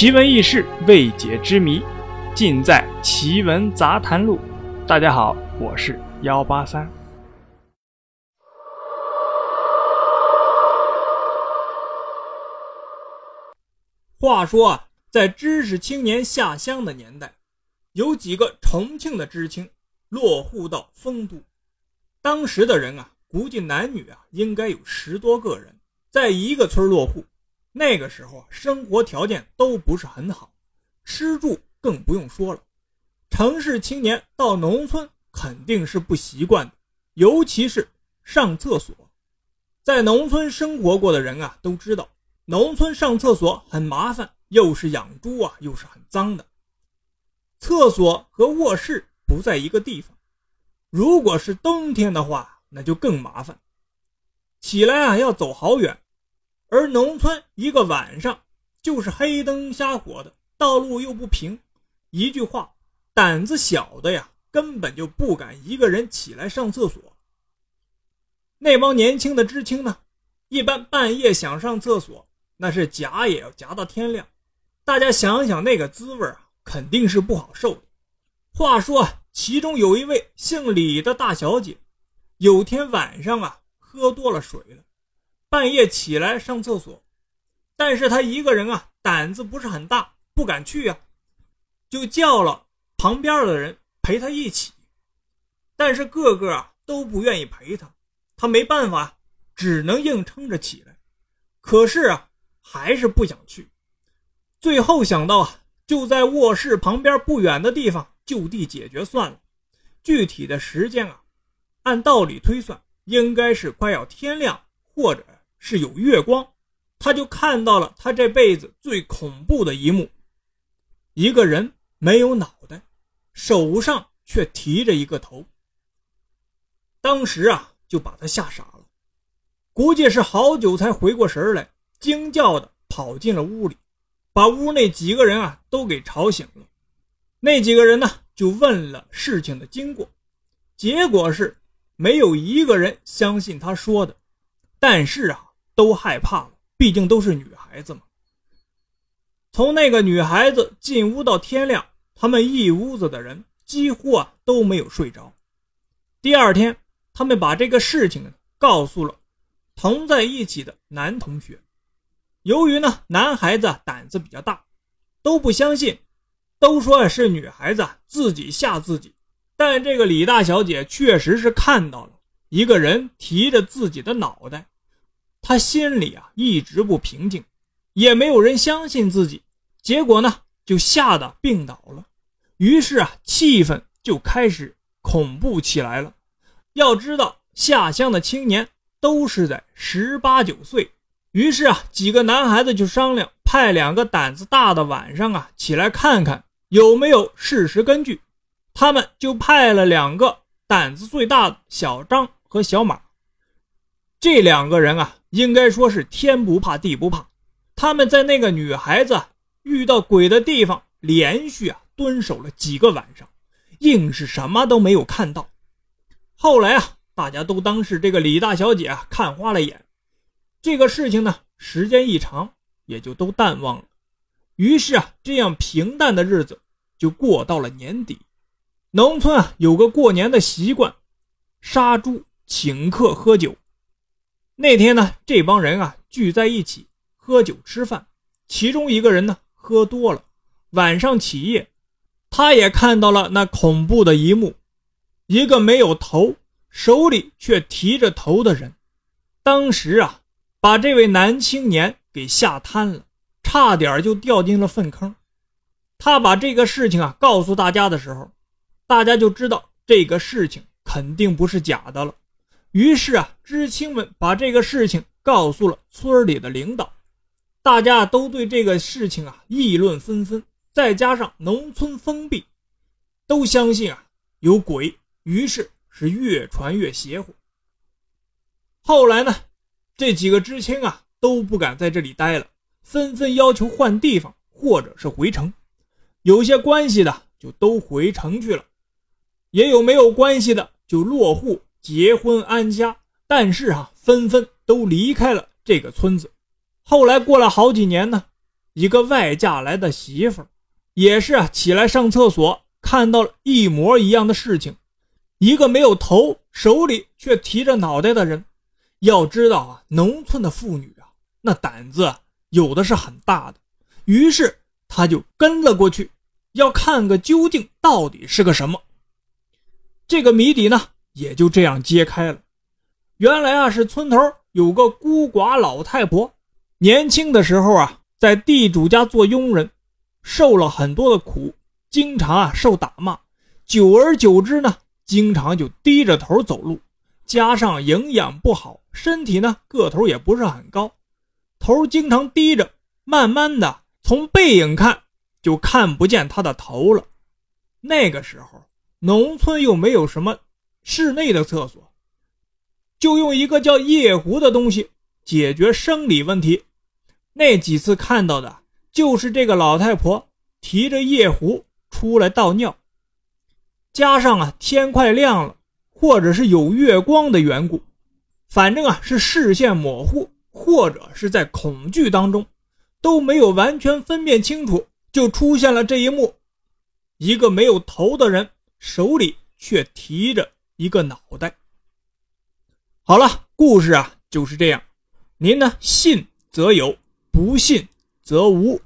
奇闻异事、未解之谜，尽在《奇闻杂谈录》。大家好，我是幺八三。话说啊，在知识青年下乡的年代，有几个重庆的知青落户到丰都。当时的人啊，估计男女啊，应该有十多个人，在一个村落户。那个时候生活条件都不是很好，吃住更不用说了。城市青年到农村肯定是不习惯的，尤其是上厕所。在农村生活过的人啊，都知道农村上厕所很麻烦，又是养猪啊，又是很脏的。厕所和卧室不在一个地方，如果是冬天的话，那就更麻烦。起来啊，要走好远。而农村一个晚上就是黑灯瞎火的，道路又不平，一句话，胆子小的呀，根本就不敢一个人起来上厕所。那帮年轻的知青呢，一般半夜想上厕所，那是夹也要夹到天亮。大家想想那个滋味啊，肯定是不好受的。话说，其中有一位姓李的大小姐，有天晚上啊，喝多了水了。半夜起来上厕所，但是他一个人啊，胆子不是很大，不敢去啊，就叫了旁边的人陪他一起，但是个个啊都不愿意陪他，他没办法，只能硬撑着起来，可是啊，还是不想去，最后想到啊，就在卧室旁边不远的地方就地解决算了，具体的时间啊，按道理推算，应该是快要天亮或者。是有月光，他就看到了他这辈子最恐怖的一幕：一个人没有脑袋，手上却提着一个头。当时啊，就把他吓傻了，估计是好久才回过神来，惊叫的跑进了屋里，把屋内几个人啊都给吵醒了。那几个人呢，就问了事情的经过，结果是没有一个人相信他说的，但是啊。都害怕了，毕竟都是女孩子嘛。从那个女孩子进屋到天亮，他们一屋子的人几乎啊都没有睡着。第二天，他们把这个事情告诉了同在一起的男同学。由于呢男孩子胆子比较大，都不相信，都说是女孩子自己吓自己。但这个李大小姐确实是看到了一个人提着自己的脑袋。他心里啊一直不平静，也没有人相信自己，结果呢就吓得病倒了。于是啊气氛就开始恐怖起来了。要知道下乡的青年都是在十八九岁，于是啊几个男孩子就商量派两个胆子大的晚上啊起来看看有没有事实根据。他们就派了两个胆子最大的小张和小马。这两个人啊，应该说是天不怕地不怕。他们在那个女孩子遇到鬼的地方，连续啊蹲守了几个晚上，硬是什么都没有看到。后来啊，大家都当是这个李大小姐啊看花了眼。这个事情呢，时间一长，也就都淡忘了。于是啊，这样平淡的日子就过到了年底。农村啊，有个过年的习惯，杀猪请客喝酒。那天呢，这帮人啊聚在一起喝酒吃饭，其中一个人呢喝多了，晚上起夜，他也看到了那恐怖的一幕，一个没有头，手里却提着头的人，当时啊，把这位男青年给吓瘫了，差点就掉进了粪坑。他把这个事情啊告诉大家的时候，大家就知道这个事情肯定不是假的了。于是啊，知青们把这个事情告诉了村里的领导，大家都对这个事情啊议论纷纷。再加上农村封闭，都相信啊有鬼，于是是越传越邪乎。后来呢，这几个知青啊都不敢在这里待了，纷纷要求换地方或者是回城。有些关系的就都回城去了，也有没有关系的就落户。结婚安家，但是啊，纷纷都离开了这个村子。后来过了好几年呢，一个外嫁来的媳妇，也是啊，起来上厕所看到了一模一样的事情，一个没有头，手里却提着脑袋的人。要知道啊，农村的妇女啊，那胆子啊有的是很大的。于是他就跟了过去，要看个究竟，到底是个什么。这个谜底呢，也就这样揭开了。原来啊，是村头有个孤寡老太婆，年轻的时候啊，在地主家做佣人，受了很多的苦，经常啊受打骂。久而久之呢，经常就低着头走路，加上营养不好。身体呢，个头也不是很高，头经常低着，慢慢的从背影看就看不见他的头了。那个时候，农村又没有什么室内的厕所，就用一个叫夜壶的东西解决生理问题。那几次看到的就是这个老太婆提着夜壶出来倒尿，加上啊天快亮了，或者是有月光的缘故。反正啊，是视线模糊，或者是在恐惧当中，都没有完全分辨清楚，就出现了这一幕：一个没有头的人手里却提着一个脑袋。好了，故事啊就是这样，您呢信则有，不信则无。